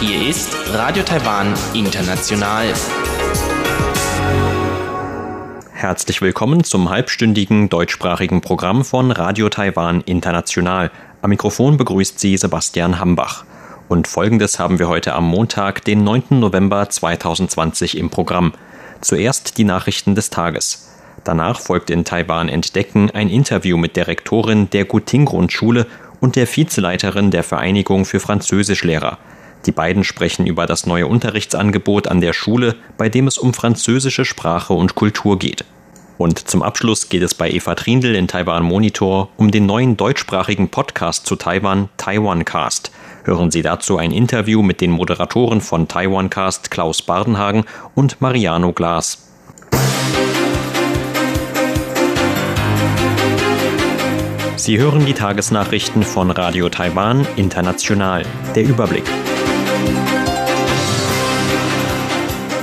Hier ist Radio Taiwan International. Herzlich willkommen zum halbstündigen deutschsprachigen Programm von Radio Taiwan International. Am Mikrofon begrüßt Sie Sebastian Hambach. Und folgendes haben wir heute am Montag, den 9. November 2020 im Programm. Zuerst die Nachrichten des Tages. Danach folgt in Taiwan Entdecken ein Interview mit der Rektorin der Guting-Grundschule und der Vizeleiterin der Vereinigung für Französischlehrer. Die beiden sprechen über das neue Unterrichtsangebot an der Schule, bei dem es um französische Sprache und Kultur geht. Und zum Abschluss geht es bei Eva Trindl in Taiwan Monitor um den neuen deutschsprachigen Podcast zu Taiwan, Taiwan Cast. Hören Sie dazu ein Interview mit den Moderatoren von Taiwan Cast Klaus Bardenhagen und Mariano Glas. Sie hören die Tagesnachrichten von Radio Taiwan International. Der Überblick.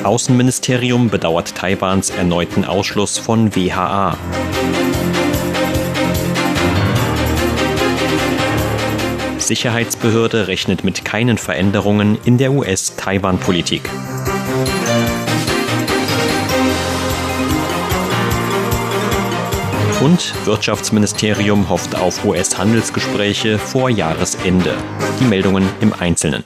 Außenministerium bedauert Taiwans erneuten Ausschluss von WHA. Sicherheitsbehörde rechnet mit keinen Veränderungen in der US-Taiwan-Politik. Und Wirtschaftsministerium hofft auf US-Handelsgespräche vor Jahresende. Die Meldungen im Einzelnen.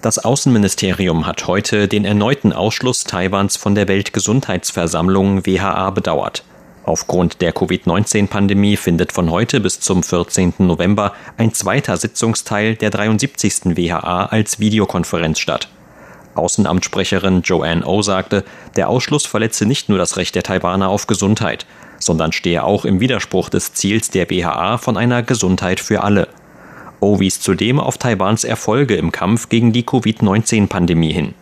Das Außenministerium hat heute den erneuten Ausschluss Taiwans von der Weltgesundheitsversammlung WHA bedauert. Aufgrund der Covid-19-Pandemie findet von heute bis zum 14. November ein zweiter Sitzungsteil der 73. WHA als Videokonferenz statt. Außenamtssprecherin Joanne O sagte, der Ausschluss verletze nicht nur das Recht der Taiwaner auf Gesundheit, sondern stehe auch im Widerspruch des Ziels der BHA von einer Gesundheit für alle. O wies zudem auf Taiwans Erfolge im Kampf gegen die Covid-19-Pandemie hin.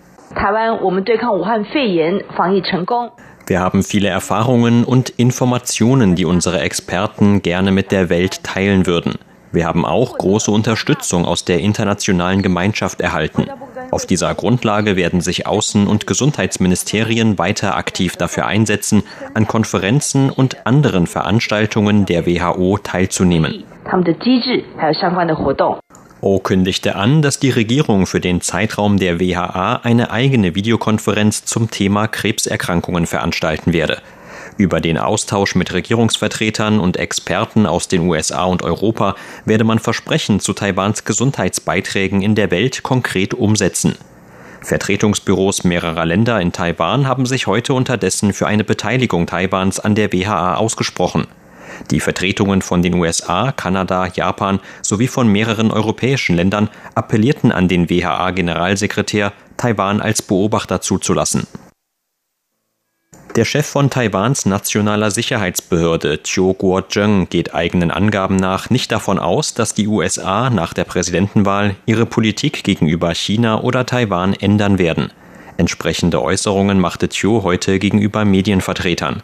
Wir haben viele Erfahrungen und Informationen, die unsere Experten gerne mit der Welt teilen würden. Wir haben auch große Unterstützung aus der internationalen Gemeinschaft erhalten. Auf dieser Grundlage werden sich Außen- und Gesundheitsministerien weiter aktiv dafür einsetzen, an Konferenzen und anderen Veranstaltungen der WHO teilzunehmen. O kündigte an, dass die Regierung für den Zeitraum der WHA eine eigene Videokonferenz zum Thema Krebserkrankungen veranstalten werde. Über den Austausch mit Regierungsvertretern und Experten aus den USA und Europa werde man Versprechen zu Taiwans Gesundheitsbeiträgen in der Welt konkret umsetzen. Vertretungsbüros mehrerer Länder in Taiwan haben sich heute unterdessen für eine Beteiligung Taiwans an der WHA ausgesprochen. Die Vertretungen von den USA, Kanada, Japan sowie von mehreren europäischen Ländern appellierten an den WHA-Generalsekretär, Taiwan als Beobachter zuzulassen. Der Chef von Taiwans nationaler Sicherheitsbehörde, Chiu Kuo-jeng, geht eigenen Angaben nach nicht davon aus, dass die USA nach der Präsidentenwahl ihre Politik gegenüber China oder Taiwan ändern werden. Entsprechende Äußerungen machte Chiu heute gegenüber Medienvertretern.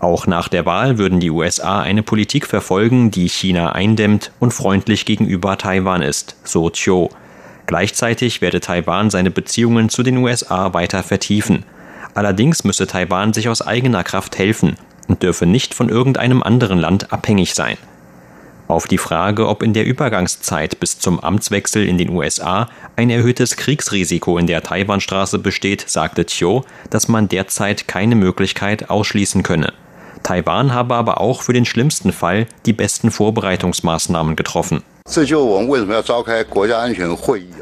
Auch nach der Wahl würden die USA eine Politik verfolgen, die China eindämmt und freundlich gegenüber Taiwan ist, so Chiu. Gleichzeitig werde Taiwan seine Beziehungen zu den USA weiter vertiefen. Allerdings müsse Taiwan sich aus eigener Kraft helfen und dürfe nicht von irgendeinem anderen Land abhängig sein. Auf die Frage, ob in der Übergangszeit bis zum Amtswechsel in den USA ein erhöhtes Kriegsrisiko in der Taiwanstraße besteht, sagte Chiu, dass man derzeit keine Möglichkeit ausschließen könne. Taiwan habe aber auch für den schlimmsten Fall die besten Vorbereitungsmaßnahmen getroffen.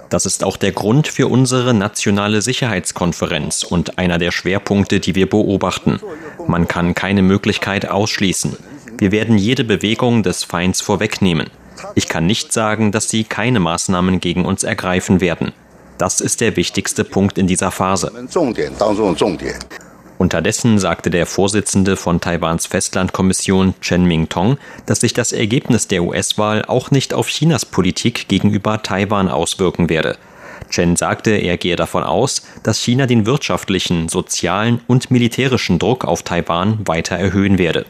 Das ist auch der Grund für unsere nationale Sicherheitskonferenz und einer der Schwerpunkte, die wir beobachten. Man kann keine Möglichkeit ausschließen. Wir werden jede Bewegung des Feinds vorwegnehmen. Ich kann nicht sagen, dass sie keine Maßnahmen gegen uns ergreifen werden. Das ist der wichtigste Punkt in dieser Phase. Unterdessen sagte der Vorsitzende von Taiwans Festlandkommission Chen Ming-tong, dass sich das Ergebnis der US-Wahl auch nicht auf Chinas Politik gegenüber Taiwan auswirken werde. Chen sagte, er gehe davon aus, dass China den wirtschaftlichen, sozialen und militärischen Druck auf Taiwan weiter erhöhen werde.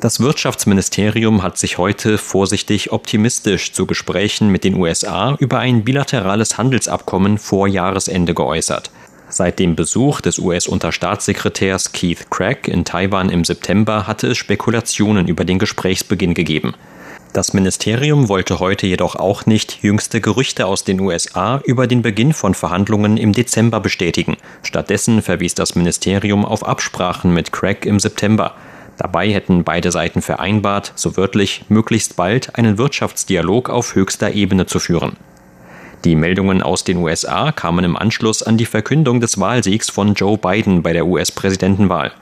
Das Wirtschaftsministerium hat sich heute vorsichtig optimistisch zu Gesprächen mit den USA über ein bilaterales Handelsabkommen vor Jahresende geäußert. Seit dem Besuch des US-Unterstaatssekretärs Keith Craig in Taiwan im September hatte es Spekulationen über den Gesprächsbeginn gegeben. Das Ministerium wollte heute jedoch auch nicht jüngste Gerüchte aus den USA über den Beginn von Verhandlungen im Dezember bestätigen. Stattdessen verwies das Ministerium auf Absprachen mit Craig im September. Dabei hätten beide Seiten vereinbart, so wörtlich, möglichst bald einen Wirtschaftsdialog auf höchster Ebene zu führen. Die Meldungen aus den USA kamen im Anschluss an die Verkündung des Wahlsiegs von Joe Biden bei der US-Präsidentenwahl.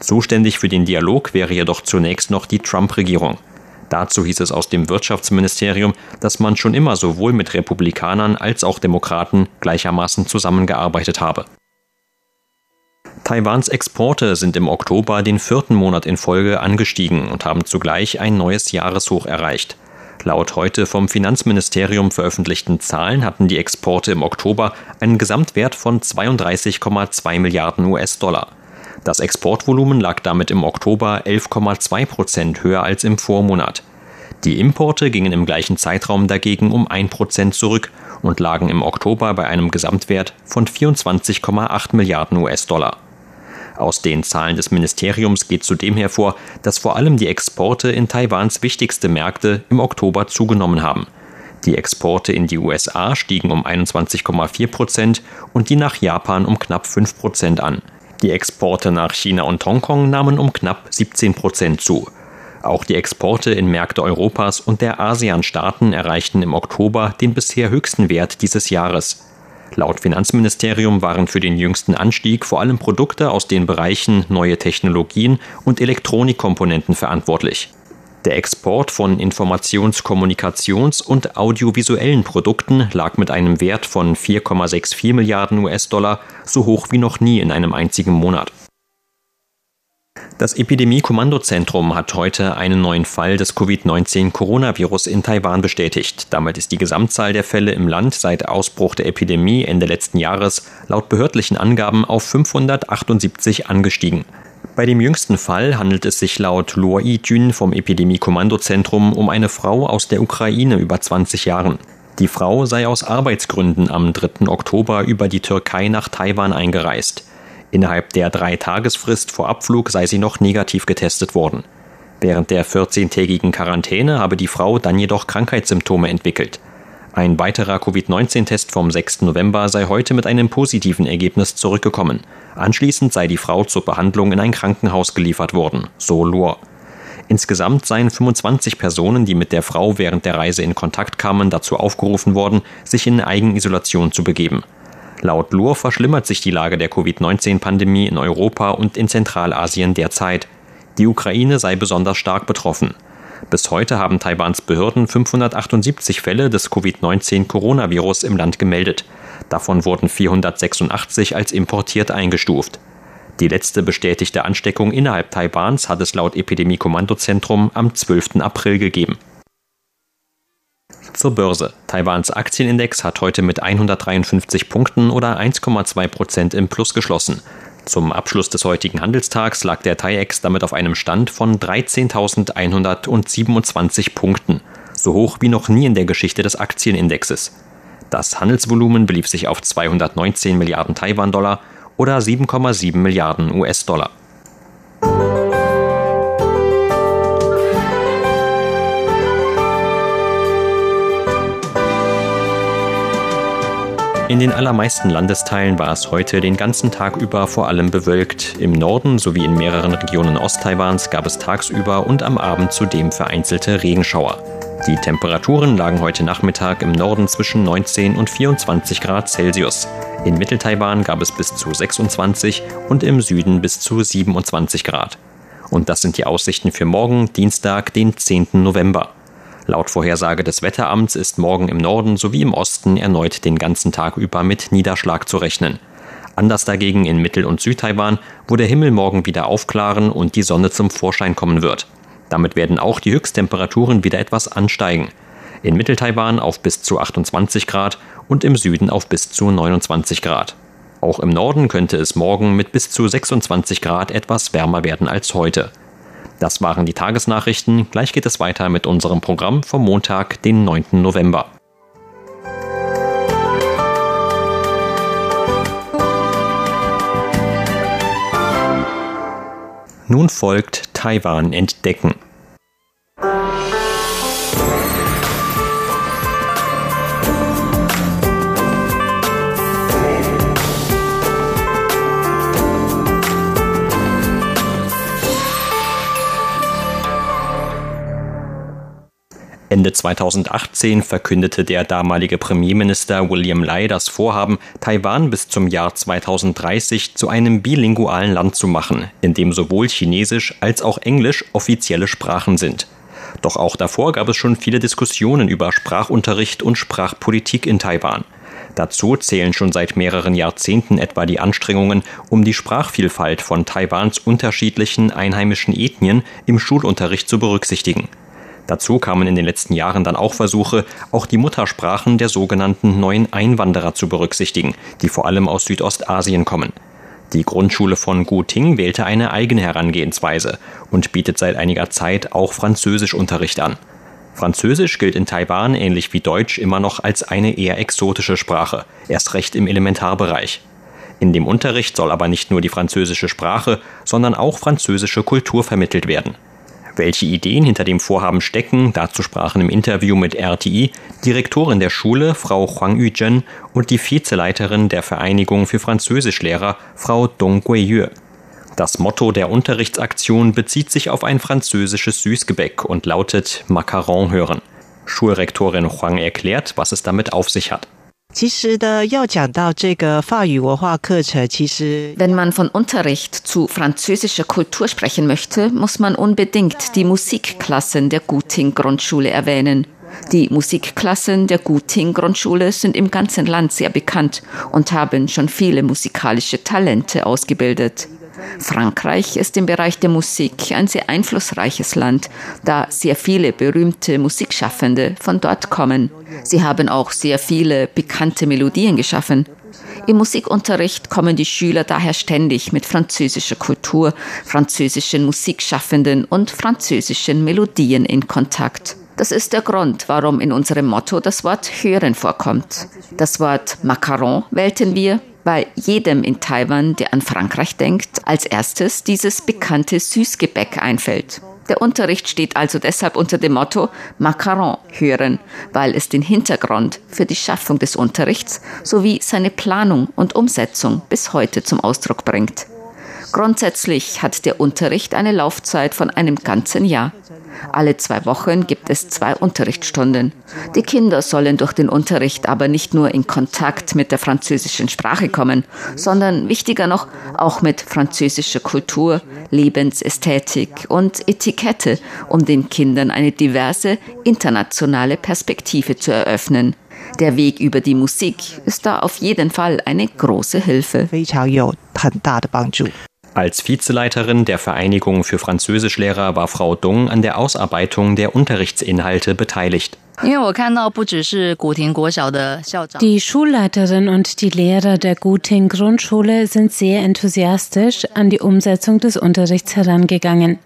Zuständig für den Dialog wäre jedoch zunächst noch die Trump-Regierung. Dazu hieß es aus dem Wirtschaftsministerium, dass man schon immer sowohl mit Republikanern als auch Demokraten gleichermaßen zusammengearbeitet habe. Taiwans Exporte sind im Oktober den vierten Monat in Folge angestiegen und haben zugleich ein neues Jahreshoch erreicht. Laut heute vom Finanzministerium veröffentlichten Zahlen hatten die Exporte im Oktober einen Gesamtwert von 32,2 Milliarden US-Dollar. Das Exportvolumen lag damit im Oktober 11,2 Prozent höher als im Vormonat. Die Importe gingen im gleichen Zeitraum dagegen um 1 Prozent zurück und lagen im Oktober bei einem Gesamtwert von 24,8 Milliarden US-Dollar. Aus den Zahlen des Ministeriums geht zudem hervor, dass vor allem die Exporte in Taiwans wichtigste Märkte im Oktober zugenommen haben. Die Exporte in die USA stiegen um 21,4 Prozent und die nach Japan um knapp 5 Prozent an. Die Exporte nach China und Hongkong nahmen um knapp 17 Prozent zu. Auch die Exporte in Märkte Europas und der ASEAN-Staaten erreichten im Oktober den bisher höchsten Wert dieses Jahres. Laut Finanzministerium waren für den jüngsten Anstieg vor allem Produkte aus den Bereichen neue Technologien und Elektronikkomponenten verantwortlich. Der Export von Informations-, Kommunikations- und audiovisuellen Produkten lag mit einem Wert von 4,64 Milliarden US-Dollar so hoch wie noch nie in einem einzigen Monat. Das Epidemie-Kommandozentrum hat heute einen neuen Fall des Covid-19-Coronavirus in Taiwan bestätigt. Damit ist die Gesamtzahl der Fälle im Land seit Ausbruch der Epidemie Ende letzten Jahres laut behördlichen Angaben auf 578 angestiegen. Bei dem jüngsten Fall handelt es sich laut Luo Yijun vom Epidemie-Kommandozentrum um eine Frau aus der Ukraine über 20 Jahren. Die Frau sei aus Arbeitsgründen am 3. Oktober über die Türkei nach Taiwan eingereist. Innerhalb der Drei-Tagesfrist vor Abflug sei sie noch negativ getestet worden. Während der 14-tägigen Quarantäne habe die Frau dann jedoch Krankheitssymptome entwickelt. Ein weiterer Covid-19-Test vom 6. November sei heute mit einem positiven Ergebnis zurückgekommen. Anschließend sei die Frau zur Behandlung in ein Krankenhaus geliefert worden, so Lohr. Insgesamt seien 25 Personen, die mit der Frau während der Reise in Kontakt kamen, dazu aufgerufen worden, sich in Eigenisolation zu begeben. Laut Lohr verschlimmert sich die Lage der Covid-19-Pandemie in Europa und in Zentralasien derzeit. Die Ukraine sei besonders stark betroffen. Bis heute haben Taiwans Behörden 578 Fälle des Covid-19-Coronavirus im Land gemeldet. Davon wurden 486 als importiert eingestuft. Die letzte bestätigte Ansteckung innerhalb Taiwans hat es laut Epidemie-Kommandozentrum am 12. April gegeben. Zur Börse. Taiwans Aktienindex hat heute mit 153 Punkten oder 1,2 Prozent im Plus geschlossen. Zum Abschluss des heutigen Handelstags lag der TAIEX damit auf einem Stand von 13.127 Punkten, so hoch wie noch nie in der Geschichte des Aktienindexes. Das Handelsvolumen belief sich auf 219 Milliarden Taiwan-Dollar oder 7,7 Milliarden US-Dollar. In den allermeisten Landesteilen war es heute den ganzen Tag über vor allem bewölkt. Im Norden sowie in mehreren Regionen Osttaiwans gab es tagsüber und am Abend zudem vereinzelte Regenschauer. Die Temperaturen lagen heute Nachmittag im Norden zwischen 19 und 24 Grad Celsius. In Mitteltaiwan gab es bis zu 26 und im Süden bis zu 27 Grad. Und das sind die Aussichten für morgen, Dienstag, den 10. November. Laut Vorhersage des Wetteramts ist morgen im Norden sowie im Osten erneut den ganzen Tag über mit Niederschlag zu rechnen. Anders dagegen in Mittel- und Südtaiwan, wo der Himmel morgen wieder aufklaren und die Sonne zum Vorschein kommen wird. Damit werden auch die Höchsttemperaturen wieder etwas ansteigen. In Mitteltaiwan auf bis zu 28 Grad und im Süden auf bis zu 29 Grad. Auch im Norden könnte es morgen mit bis zu 26 Grad etwas wärmer werden als heute. Das waren die Tagesnachrichten. Gleich geht es weiter mit unserem Programm vom Montag, den 9. November. Nun folgt Taiwan entdecken. Ende 2018 verkündete der damalige Premierminister William Lai das Vorhaben, Taiwan bis zum Jahr 2030 zu einem bilingualen Land zu machen, in dem sowohl Chinesisch als auch Englisch offizielle Sprachen sind. Doch auch davor gab es schon viele Diskussionen über Sprachunterricht und Sprachpolitik in Taiwan. Dazu zählen schon seit mehreren Jahrzehnten etwa die Anstrengungen, um die Sprachvielfalt von Taiwans unterschiedlichen einheimischen Ethnien im Schulunterricht zu berücksichtigen. Dazu kamen in den letzten Jahren dann auch Versuche, auch die Muttersprachen der sogenannten neuen Einwanderer zu berücksichtigen, die vor allem aus Südostasien kommen. Die Grundschule von Guting wählte eine eigene Herangehensweise und bietet seit einiger Zeit auch Französischunterricht an. Französisch gilt in Taiwan ähnlich wie Deutsch immer noch als eine eher exotische Sprache, erst recht im Elementarbereich. In dem Unterricht soll aber nicht nur die französische Sprache, sondern auch französische Kultur vermittelt werden. Welche Ideen hinter dem Vorhaben stecken, dazu sprachen im Interview mit RTI Direktorin der Schule, Frau Huang Yuzhen, und die Vizeleiterin der Vereinigung für Französischlehrer, Frau Dong Guiyue. Das Motto der Unterrichtsaktion bezieht sich auf ein französisches Süßgebäck und lautet Macaron hören. Schulrektorin Huang erklärt, was es damit auf sich hat. Wenn man von Unterricht zu französischer Kultur sprechen möchte, muss man unbedingt die Musikklassen der Guting-Grundschule erwähnen. Die Musikklassen der Guting-Grundschule sind im ganzen Land sehr bekannt und haben schon viele musikalische Talente ausgebildet. Frankreich ist im Bereich der Musik ein sehr einflussreiches Land, da sehr viele berühmte Musikschaffende von dort kommen. Sie haben auch sehr viele bekannte Melodien geschaffen. Im Musikunterricht kommen die Schüler daher ständig mit französischer Kultur, französischen Musikschaffenden und französischen Melodien in Kontakt. Das ist der Grund, warum in unserem Motto das Wort hören vorkommt. Das Wort Macaron wählten wir, bei jedem in Taiwan, der an Frankreich denkt, als erstes dieses bekannte Süßgebäck einfällt. Der Unterricht steht also deshalb unter dem Motto Macaron hören, weil es den Hintergrund für die Schaffung des Unterrichts sowie seine Planung und Umsetzung bis heute zum Ausdruck bringt. Grundsätzlich hat der Unterricht eine Laufzeit von einem ganzen Jahr. Alle zwei Wochen gibt es zwei Unterrichtsstunden. Die Kinder sollen durch den Unterricht aber nicht nur in Kontakt mit der französischen Sprache kommen, sondern wichtiger noch auch mit französischer Kultur, Lebensästhetik und Etikette, um den Kindern eine diverse internationale Perspektive zu eröffnen. Der Weg über die Musik ist da auf jeden Fall eine große Hilfe. Als Vizeleiterin der Vereinigung für Französischlehrer war Frau Dung an der Ausarbeitung der Unterrichtsinhalte beteiligt. Die Schulleiterin und die Lehrer der Guting Grundschule sind sehr enthusiastisch an die Umsetzung des Unterrichts herangegangen.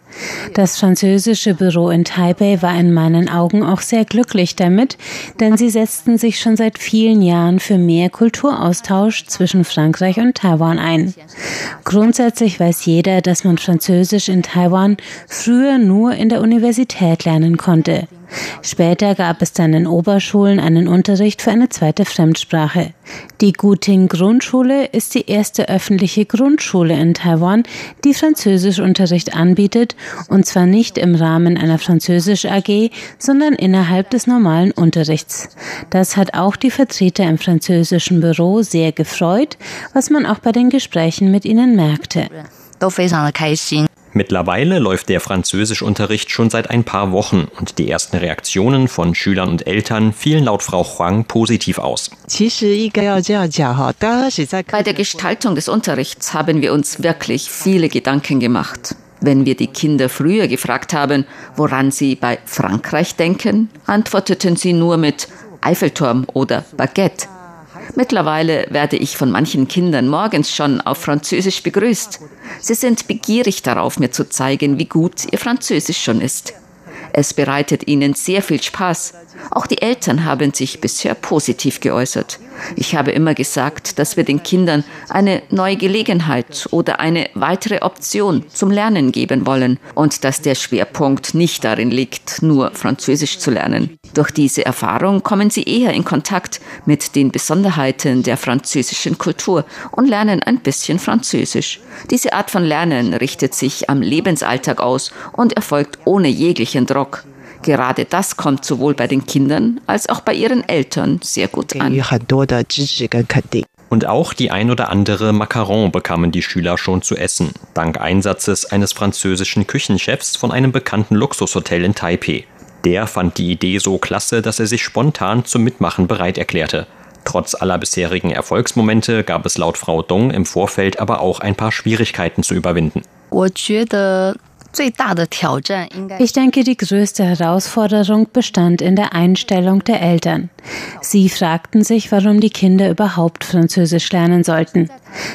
Das französische Büro in Taipei war in meinen Augen auch sehr glücklich damit, denn sie setzten sich schon seit vielen Jahren für mehr Kulturaustausch zwischen Frankreich und Taiwan ein. Grundsätzlich weiß jeder, dass man Französisch in Taiwan früher nur in der Universität lernen konnte. Später gab es dann in Oberschulen einen Unterricht für eine zweite Fremdsprache. Die Guting Grundschule ist die erste öffentliche Grundschule in Taiwan, die Französischunterricht anbietet, und zwar nicht im Rahmen einer Französisch AG, sondern innerhalb des normalen Unterrichts. Das hat auch die Vertreter im französischen Büro sehr gefreut, was man auch bei den Gesprächen mit ihnen merkte. Mittlerweile läuft der Französischunterricht schon seit ein paar Wochen und die ersten Reaktionen von Schülern und Eltern fielen laut Frau Huang positiv aus. Bei der Gestaltung des Unterrichts haben wir uns wirklich viele Gedanken gemacht. Wenn wir die Kinder früher gefragt haben, woran sie bei Frankreich denken, antworteten sie nur mit Eiffelturm oder Baguette. Mittlerweile werde ich von manchen Kindern morgens schon auf Französisch begrüßt. Sie sind begierig darauf, mir zu zeigen, wie gut ihr Französisch schon ist. Es bereitet ihnen sehr viel Spaß. Auch die Eltern haben sich bisher positiv geäußert. Ich habe immer gesagt, dass wir den Kindern eine neue Gelegenheit oder eine weitere Option zum Lernen geben wollen und dass der Schwerpunkt nicht darin liegt, nur Französisch zu lernen. Durch diese Erfahrung kommen sie eher in Kontakt mit den Besonderheiten der französischen Kultur und lernen ein bisschen Französisch. Diese Art von Lernen richtet sich am Lebensalltag aus und erfolgt ohne jeglichen Druck. Gerade das kommt sowohl bei den Kindern als auch bei ihren Eltern sehr gut an. Und auch die ein oder andere Macaron bekamen die Schüler schon zu essen, dank Einsatzes eines französischen Küchenchefs von einem bekannten Luxushotel in Taipeh. Der fand die Idee so klasse, dass er sich spontan zum Mitmachen bereit erklärte. Trotz aller bisherigen Erfolgsmomente gab es laut Frau Dong im Vorfeld aber auch ein paar Schwierigkeiten zu überwinden. Ich denke, die größte Herausforderung bestand in der Einstellung der Eltern. Sie fragten sich, warum die Kinder überhaupt Französisch lernen sollten.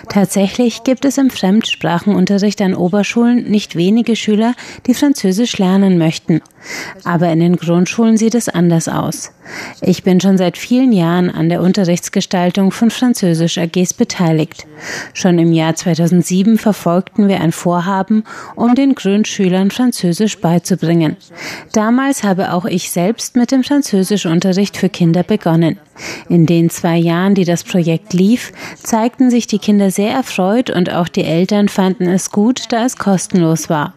Tatsächlich gibt es im Fremdsprachenunterricht an Oberschulen nicht wenige Schüler, die Französisch lernen möchten. Aber in den Grundschulen sieht es anders aus. Ich bin schon seit vielen Jahren an der Unterrichtsgestaltung von Französisch AGs beteiligt. Schon im Jahr 2007 verfolgten wir ein Vorhaben, um den Grundschülern Französisch beizubringen. Damals habe auch ich selbst mit dem Französischunterricht für Kinder begonnen. In den zwei Jahren, die das Projekt lief, zeigten sich die Kinder sehr erfreut und auch die Eltern fanden es gut, da es kostenlos war.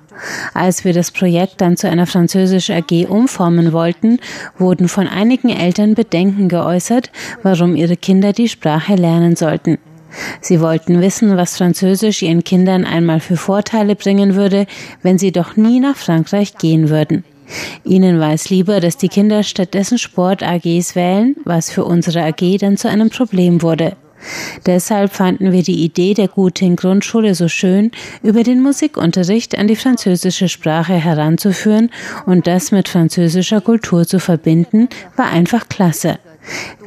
Als wir das Projekt dann zu einer französischen AG umformen wollten, wurden von einigen Eltern Bedenken geäußert, warum ihre Kinder die Sprache lernen sollten. Sie wollten wissen, was Französisch ihren Kindern einmal für Vorteile bringen würde, wenn sie doch nie nach Frankreich gehen würden. Ihnen war es lieber, dass die Kinder stattdessen Sport-AGs wählen, was für unsere AG dann zu einem Problem wurde. Deshalb fanden wir die Idee der Guting Grundschule so schön, über den Musikunterricht an die französische Sprache heranzuführen und das mit französischer Kultur zu verbinden, war einfach klasse.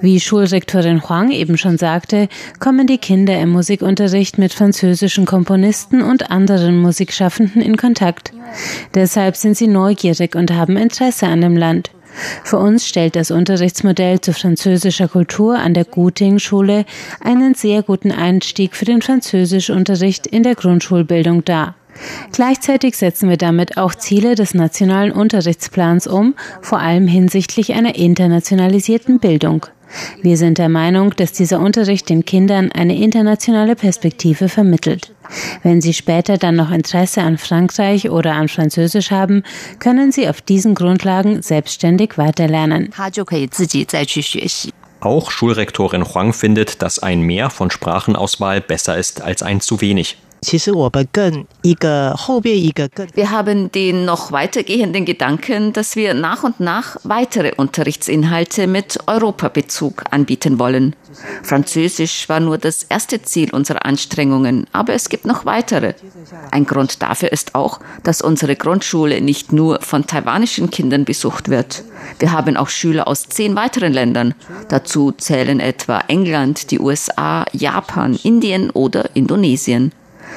Wie Schulrektorin Huang eben schon sagte, kommen die Kinder im Musikunterricht mit französischen Komponisten und anderen Musikschaffenden in Kontakt. Deshalb sind sie neugierig und haben Interesse an dem Land. Für uns stellt das Unterrichtsmodell zu französischer Kultur an der Guting-Schule einen sehr guten Einstieg für den Französischunterricht in der Grundschulbildung dar. Gleichzeitig setzen wir damit auch Ziele des nationalen Unterrichtsplans um, vor allem hinsichtlich einer internationalisierten Bildung. Wir sind der Meinung, dass dieser Unterricht den Kindern eine internationale Perspektive vermittelt. Wenn sie später dann noch Interesse an Frankreich oder an Französisch haben, können sie auf diesen Grundlagen selbstständig weiterlernen. Auch Schulrektorin Huang findet, dass ein Mehr von Sprachenauswahl besser ist als ein zu wenig. Wir haben den noch weitergehenden Gedanken, dass wir nach und nach weitere Unterrichtsinhalte mit Europabezug anbieten wollen. Französisch war nur das erste Ziel unserer Anstrengungen, aber es gibt noch weitere. Ein Grund dafür ist auch, dass unsere Grundschule nicht nur von taiwanischen Kindern besucht wird. Wir haben auch Schüler aus zehn weiteren Ländern. Dazu zählen etwa England, die USA, Japan, Indien oder Indonesien.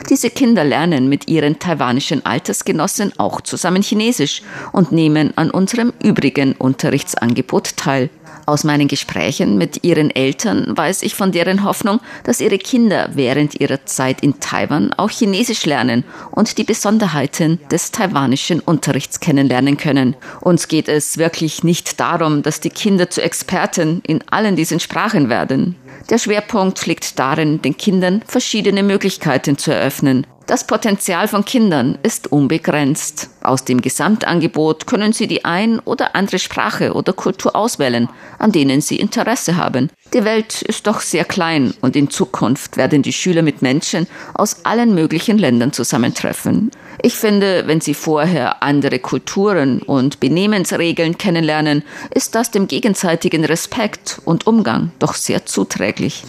Diese Kinder lernen mit ihren taiwanischen Altersgenossen auch zusammen Chinesisch und nehmen an unserem übrigen Unterrichtsangebot teil. Aus meinen Gesprächen mit ihren Eltern weiß ich von deren Hoffnung, dass ihre Kinder während ihrer Zeit in Taiwan auch Chinesisch lernen und die Besonderheiten des taiwanischen Unterrichts kennenlernen können. Uns geht es wirklich nicht darum, dass die Kinder zu Experten in allen diesen Sprachen werden. Der Schwerpunkt liegt darin, den Kindern verschiedene Möglichkeiten zu eröffnen. Das Potenzial von Kindern ist unbegrenzt. Aus dem Gesamtangebot können sie die ein oder andere Sprache oder Kultur auswählen, an denen sie Interesse haben. Die Welt ist doch sehr klein und in Zukunft werden die Schüler mit Menschen aus allen möglichen Ländern zusammentreffen. Ich finde, wenn sie vorher andere Kulturen und Benehmensregeln kennenlernen, ist das dem gegenseitigen Respekt und Umgang doch sehr zuträglich.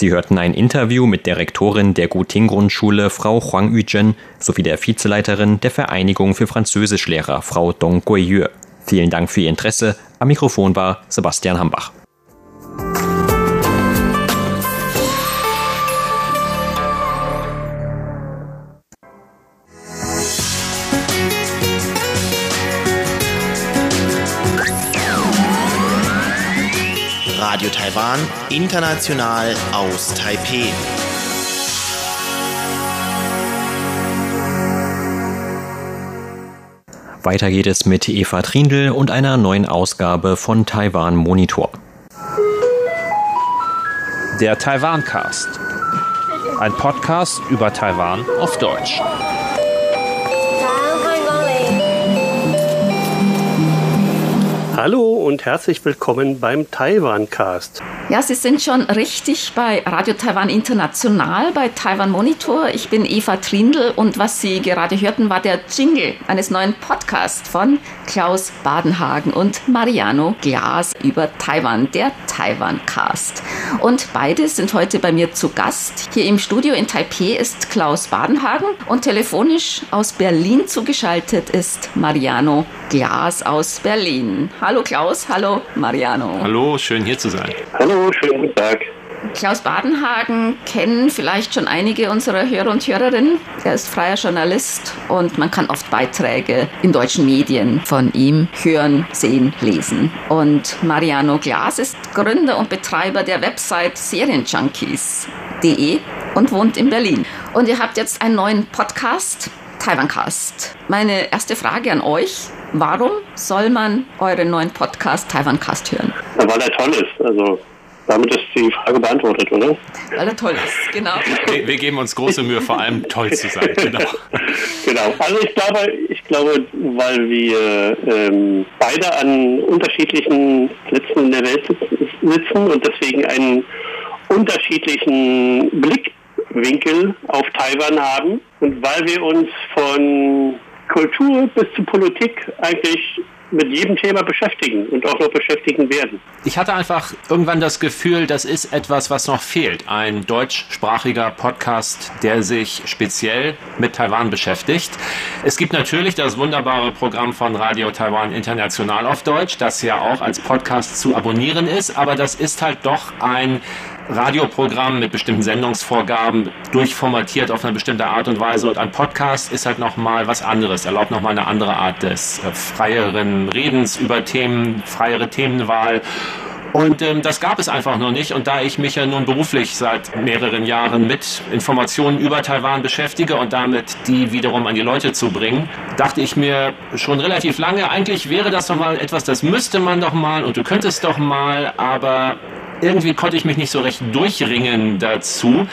Sie hörten ein Interview mit der Rektorin der Guting-Grundschule, Frau Huang Yuzhen, sowie der Vizeleiterin der Vereinigung für Französischlehrer, Frau Dong Guiyue. Vielen Dank für Ihr Interesse. Am Mikrofon war Sebastian Hambach. Taiwan, international aus Taipeh. Weiter geht es mit Eva Trindl und einer neuen Ausgabe von Taiwan Monitor. Der Taiwan Cast. Ein Podcast über Taiwan auf Deutsch. Hallo und herzlich willkommen beim Taiwan Cast. Ja, Sie sind schon richtig bei Radio Taiwan International, bei Taiwan Monitor. Ich bin Eva Trindl und was Sie gerade hörten, war der Jingle eines neuen Podcasts von Klaus Badenhagen und Mariano Glas über Taiwan, der Taiwan Cast. Und beide sind heute bei mir zu Gast. Hier im Studio in Taipei ist Klaus Badenhagen und telefonisch aus Berlin zugeschaltet ist Mariano Glas aus Berlin. Hallo Klaus, hallo Mariano. Hallo, schön hier zu sein. Hallo, schönen guten Tag. Klaus Badenhagen kennen vielleicht schon einige unserer Hörer und Hörerinnen. Er ist freier Journalist und man kann oft Beiträge in deutschen Medien von ihm hören, sehen, lesen. Und Mariano Glas ist Gründer und Betreiber der Website Serienjunkies.de und wohnt in Berlin. Und ihr habt jetzt einen neuen Podcast, Taiwancast. Meine erste Frage an euch. Warum soll man euren neuen Podcast Taiwancast hören? Ja, weil er toll ist. Also damit ist die Frage beantwortet, oder? Weil er toll ist, genau. Wir, wir geben uns große Mühe, vor allem toll zu sein. Genau. genau. Also ich glaube, ich glaube, weil wir ähm, beide an unterschiedlichen Plätzen in der Welt sitzen und deswegen einen unterschiedlichen Blickwinkel auf Taiwan haben und weil wir uns von Kultur bis zu Politik eigentlich mit jedem Thema beschäftigen und auch noch beschäftigen werden. Ich hatte einfach irgendwann das Gefühl, das ist etwas, was noch fehlt. Ein deutschsprachiger Podcast, der sich speziell mit Taiwan beschäftigt. Es gibt natürlich das wunderbare Programm von Radio Taiwan International auf Deutsch, das ja auch als Podcast zu abonnieren ist, aber das ist halt doch ein Radioprogramm mit bestimmten Sendungsvorgaben durchformatiert auf eine bestimmte Art und Weise und ein Podcast ist halt nochmal was anderes, erlaubt nochmal eine andere Art des äh, freieren Redens über Themen, freiere Themenwahl. Und ähm, das gab es einfach noch nicht. Und da ich mich ja nun beruflich seit mehreren Jahren mit Informationen über Taiwan beschäftige und damit die wiederum an die Leute zu bringen, dachte ich mir schon relativ lange, eigentlich wäre das doch mal etwas, das müsste man doch mal und du könntest doch mal, aber irgendwie konnte ich mich nicht so recht durchringen dazu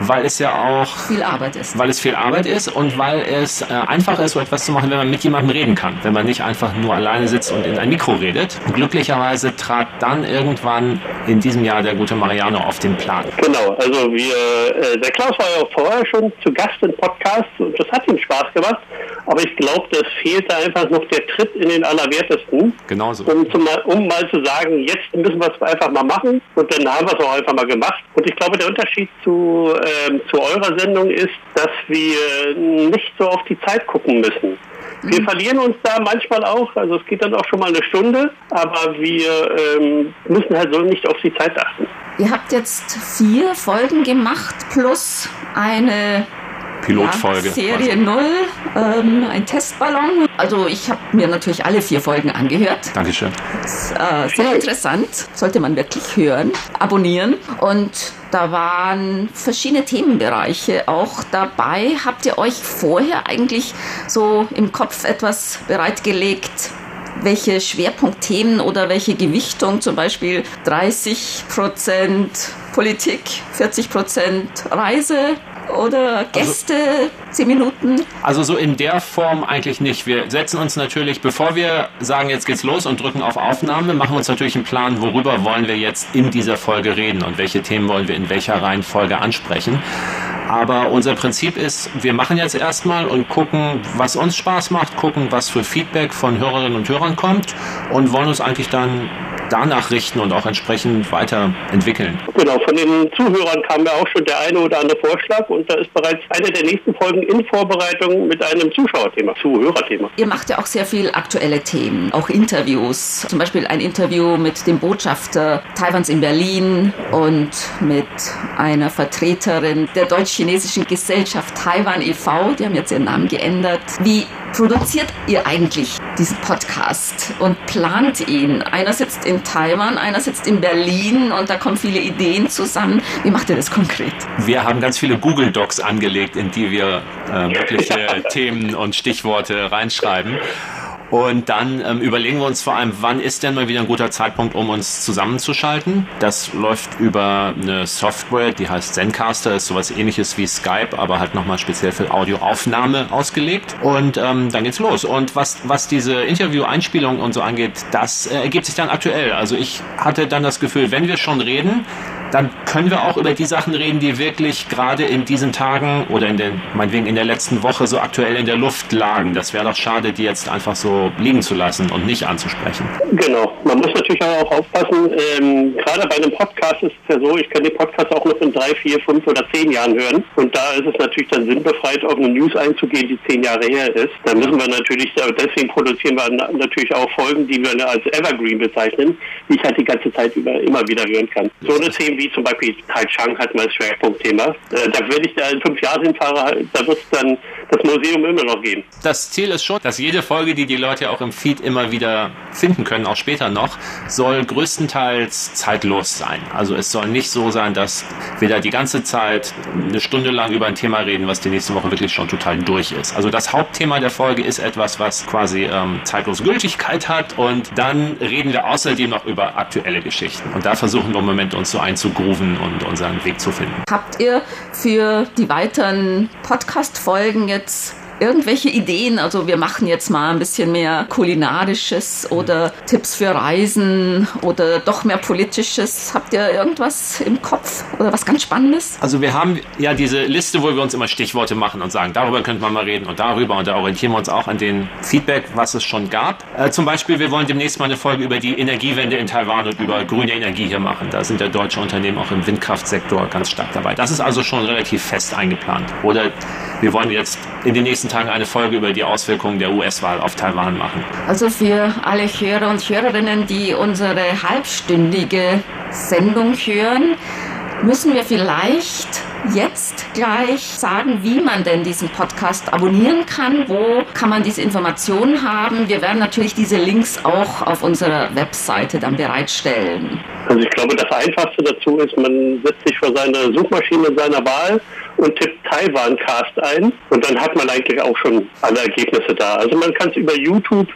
weil es ja auch viel Arbeit ist. Weil es viel Arbeit ist und weil es äh, einfach ist, so etwas zu machen, wenn man mit jemandem reden kann. Wenn man nicht einfach nur alleine sitzt und in ein Mikro redet. Glücklicherweise trat dann irgendwann in diesem Jahr der gute Mariano auf den Plan. Genau, also wir, äh, der Klaus war ja auch vorher schon zu Gast im Podcast und das hat ihm Spaß gemacht. Aber ich glaube, das fehlte einfach noch der Tritt in den Allerwertesten. Genauso. Um, zum, um mal zu sagen, jetzt müssen wir es einfach mal machen. Und dann haben wir es auch einfach mal gemacht. Und ich glaube, der Unterschied zu, ähm, zu eurer Sendung ist, dass wir nicht so auf die Zeit gucken müssen. Wir verlieren uns da manchmal auch, also es geht dann auch schon mal eine Stunde, aber wir ähm, müssen halt so nicht auf die Zeit achten. Ihr habt jetzt vier Folgen gemacht plus eine Pilotfolge. Ja, Serie 0, ähm, ein Testballon. Also ich habe mir natürlich alle vier Folgen angehört. Dankeschön. Das, äh, sehr interessant, sollte man wirklich hören, abonnieren. Und da waren verschiedene Themenbereiche auch dabei. Habt ihr euch vorher eigentlich so im Kopf etwas bereitgelegt? welche Schwerpunktthemen oder welche Gewichtung, zum Beispiel 30 Prozent Politik, 40 Prozent Reise, oder Gäste, also, zehn Minuten? Also so in der Form eigentlich nicht. Wir setzen uns natürlich, bevor wir sagen, jetzt geht's los und drücken auf Aufnahme, machen uns natürlich einen Plan, worüber wollen wir jetzt in dieser Folge reden und welche Themen wollen wir in welcher Reihenfolge ansprechen. Aber unser Prinzip ist, wir machen jetzt erstmal und gucken, was uns Spaß macht, gucken, was für Feedback von Hörerinnen und Hörern kommt und wollen uns eigentlich dann danach richten und auch entsprechend weiterentwickeln. Genau, von den Zuhörern kam ja auch schon der eine oder andere Vorschlag und da ist bereits eine der nächsten Folgen in Vorbereitung mit einem Zuschauerthema, Zuhörerthema. Ihr macht ja auch sehr viel aktuelle Themen, auch Interviews. Zum Beispiel ein Interview mit dem Botschafter Taiwans in Berlin und mit einer Vertreterin der deutsch-chinesischen Gesellschaft Taiwan e.V., die haben jetzt ihren Namen geändert. Wie produziert ihr eigentlich diesen Podcast und plant ihn? Einer sitzt in Taiwan, einer sitzt in Berlin und da kommen viele Ideen zusammen. Wie macht ihr das konkret? Wir haben ganz viele Google Docs angelegt, in die wir äh, mögliche Themen und Stichworte reinschreiben. Und dann ähm, überlegen wir uns vor allem, wann ist denn mal wieder ein guter Zeitpunkt, um uns zusammenzuschalten. Das läuft über eine Software, die heißt Zencaster, ist sowas ähnliches wie Skype, aber halt nochmal speziell für Audioaufnahme ausgelegt. Und ähm, dann geht's los. Und was, was diese Interview-Einspielung und so angeht, das äh, ergibt sich dann aktuell. Also ich hatte dann das Gefühl, wenn wir schon reden, dann können wir auch über die Sachen reden, die wirklich gerade in diesen Tagen oder in den, meinetwegen in der letzten Woche so aktuell in der Luft lagen. Das wäre doch schade, die jetzt einfach so liegen zu lassen und nicht anzusprechen. Genau. Man muss natürlich auch aufpassen. Ähm, gerade bei einem Podcast ist es ja so, ich kann den Podcast auch noch in drei, vier, fünf oder zehn Jahren hören. Und da ist es natürlich dann sinnbefreit, auf eine News einzugehen, die zehn Jahre her ist. Da müssen wir natürlich, deswegen produzieren wir natürlich auch Folgen, die wir als Evergreen bezeichnen, die ich halt die ganze Zeit über immer wieder hören kann. So eine Themen wie zum Beispiel Taichung hat das Schwerpunktthema. Äh, da würde ich da in fünf Jahren hinfahren, da wird es dann das Museum immer noch geben. Das Ziel ist schon, dass jede Folge, die die Leute auch im Feed immer wieder finden können, auch später noch, soll größtenteils zeitlos sein. Also es soll nicht so sein, dass wir da die ganze Zeit eine Stunde lang über ein Thema reden, was die nächste Woche wirklich schon total durch ist. Also das Hauptthema der Folge ist etwas, was quasi ähm, zeitlose Gültigkeit hat und dann reden wir außerdem noch über aktuelle Geschichten. Und da versuchen wir im Moment uns so einzugehen grooven und unseren Weg zu finden. Habt ihr für die weiteren Podcast-Folgen jetzt irgendwelche Ideen? Also wir machen jetzt mal ein bisschen mehr kulinarisches oder Tipps für Reisen oder doch mehr politisches. Habt ihr irgendwas im Kopf oder was ganz Spannendes? Also wir haben ja diese Liste, wo wir uns immer Stichworte machen und sagen, darüber könnte man mal reden und darüber und da orientieren wir uns auch an den Feedback, was es schon gab. Äh, zum Beispiel, wir wollen demnächst mal eine Folge über die Energiewende in Taiwan und über grüne Energie hier machen. Da sind ja deutsche Unternehmen auch im Windkraftsektor ganz stark dabei. Das ist also schon relativ fest eingeplant. Oder wir wollen jetzt in den nächsten Tagen eine Folge über die Auswirkungen der US-Wahl auf Taiwan machen. Also für alle Hörer und Hörerinnen, die unsere halbstündige Sendung hören, müssen wir vielleicht jetzt gleich sagen, wie man denn diesen Podcast abonnieren kann. Wo kann man diese Informationen haben? Wir werden natürlich diese Links auch auf unserer Webseite dann bereitstellen. Also ich glaube, das Einfachste dazu ist, man setzt sich vor seine Suchmaschine seiner Wahl und tippt Taiwan Cast ein und dann hat man eigentlich auch schon alle Ergebnisse da. Also man kann es über YouTube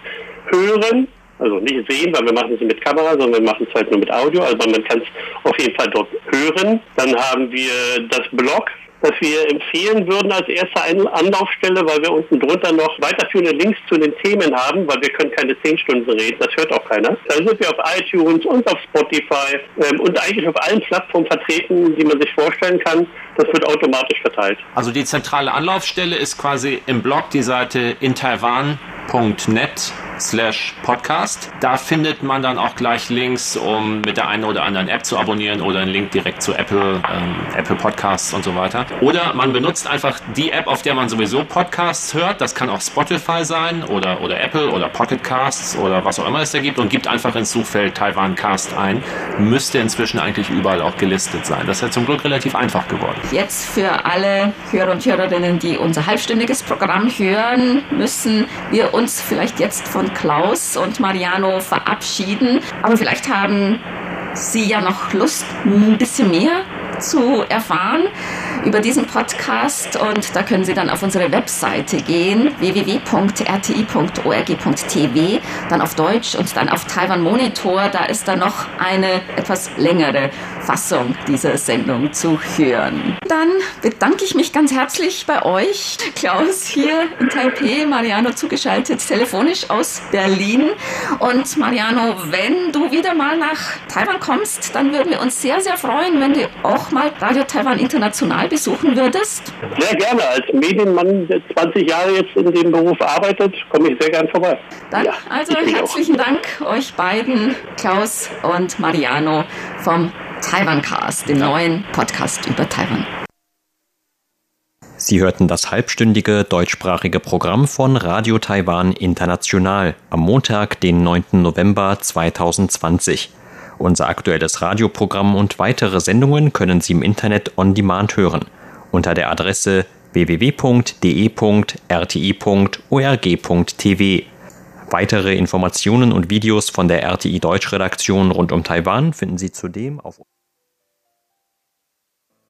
hören, also nicht sehen, weil wir machen es mit Kamera, sondern wir machen es halt nur mit Audio, aber man kann es auf jeden Fall dort hören. Dann haben wir das Blog, das wir empfehlen würden als erste Anlaufstelle, weil wir unten drunter noch weiterführende Links zu den Themen haben, weil wir können keine zehn Stunden reden, das hört auch keiner. Da sind wir auf iTunes und auf Spotify ähm, und eigentlich auf allen Plattformen vertreten, die man sich vorstellen kann. Das wird automatisch verteilt. Also die zentrale Anlaufstelle ist quasi im Blog die Seite in Taiwan.net slash podcast. Da findet man dann auch gleich Links, um mit der einen oder anderen App zu abonnieren oder einen Link direkt zu Apple, ähm, Apple Podcasts und so weiter. Oder man benutzt einfach die App, auf der man sowieso Podcasts hört. Das kann auch Spotify sein oder, oder Apple oder Pocket Casts oder was auch immer es da gibt und gibt einfach ins Suchfeld Taiwan Cast ein. Müsste inzwischen eigentlich überall auch gelistet sein. Das ist ja zum Glück relativ einfach geworden. Jetzt für alle Hörer und Hörerinnen, die unser halbstündiges Programm hören, müssen wir uns vielleicht jetzt von Klaus und Mariano verabschieden. Aber vielleicht haben Sie ja noch Lust, ein bisschen mehr zu erfahren über diesen Podcast. Und da können Sie dann auf unsere Webseite gehen, www.rti.org.tv, dann auf Deutsch und dann auf Taiwan Monitor, da ist dann noch eine etwas längere Fassung dieser Sendung zu hören. Dann bedanke ich mich ganz herzlich bei euch, Klaus hier in Taipei, Mariano zugeschaltet telefonisch aus Berlin. Und Mariano, wenn du wieder mal nach Taiwan kommst, dann würden wir uns sehr, sehr freuen, wenn du auch mal Radio Taiwan International besuchen würdest? Sehr gerne. Als Medienmann, der 20 Jahre jetzt in dem Beruf arbeitet, komme ich sehr gern vorbei. Dann ja, also herzlichen auch. Dank euch beiden, Klaus und Mariano vom Taiwan Cast, dem neuen Podcast über Taiwan. Sie hörten das halbstündige deutschsprachige Programm von Radio Taiwan International am Montag, den 9. November 2020. Unser aktuelles Radioprogramm und weitere Sendungen können Sie im Internet on demand hören unter der Adresse www.de.rti.org.tv. Weitere Informationen und Videos von der RTI Deutsch Redaktion rund um Taiwan finden Sie zudem auf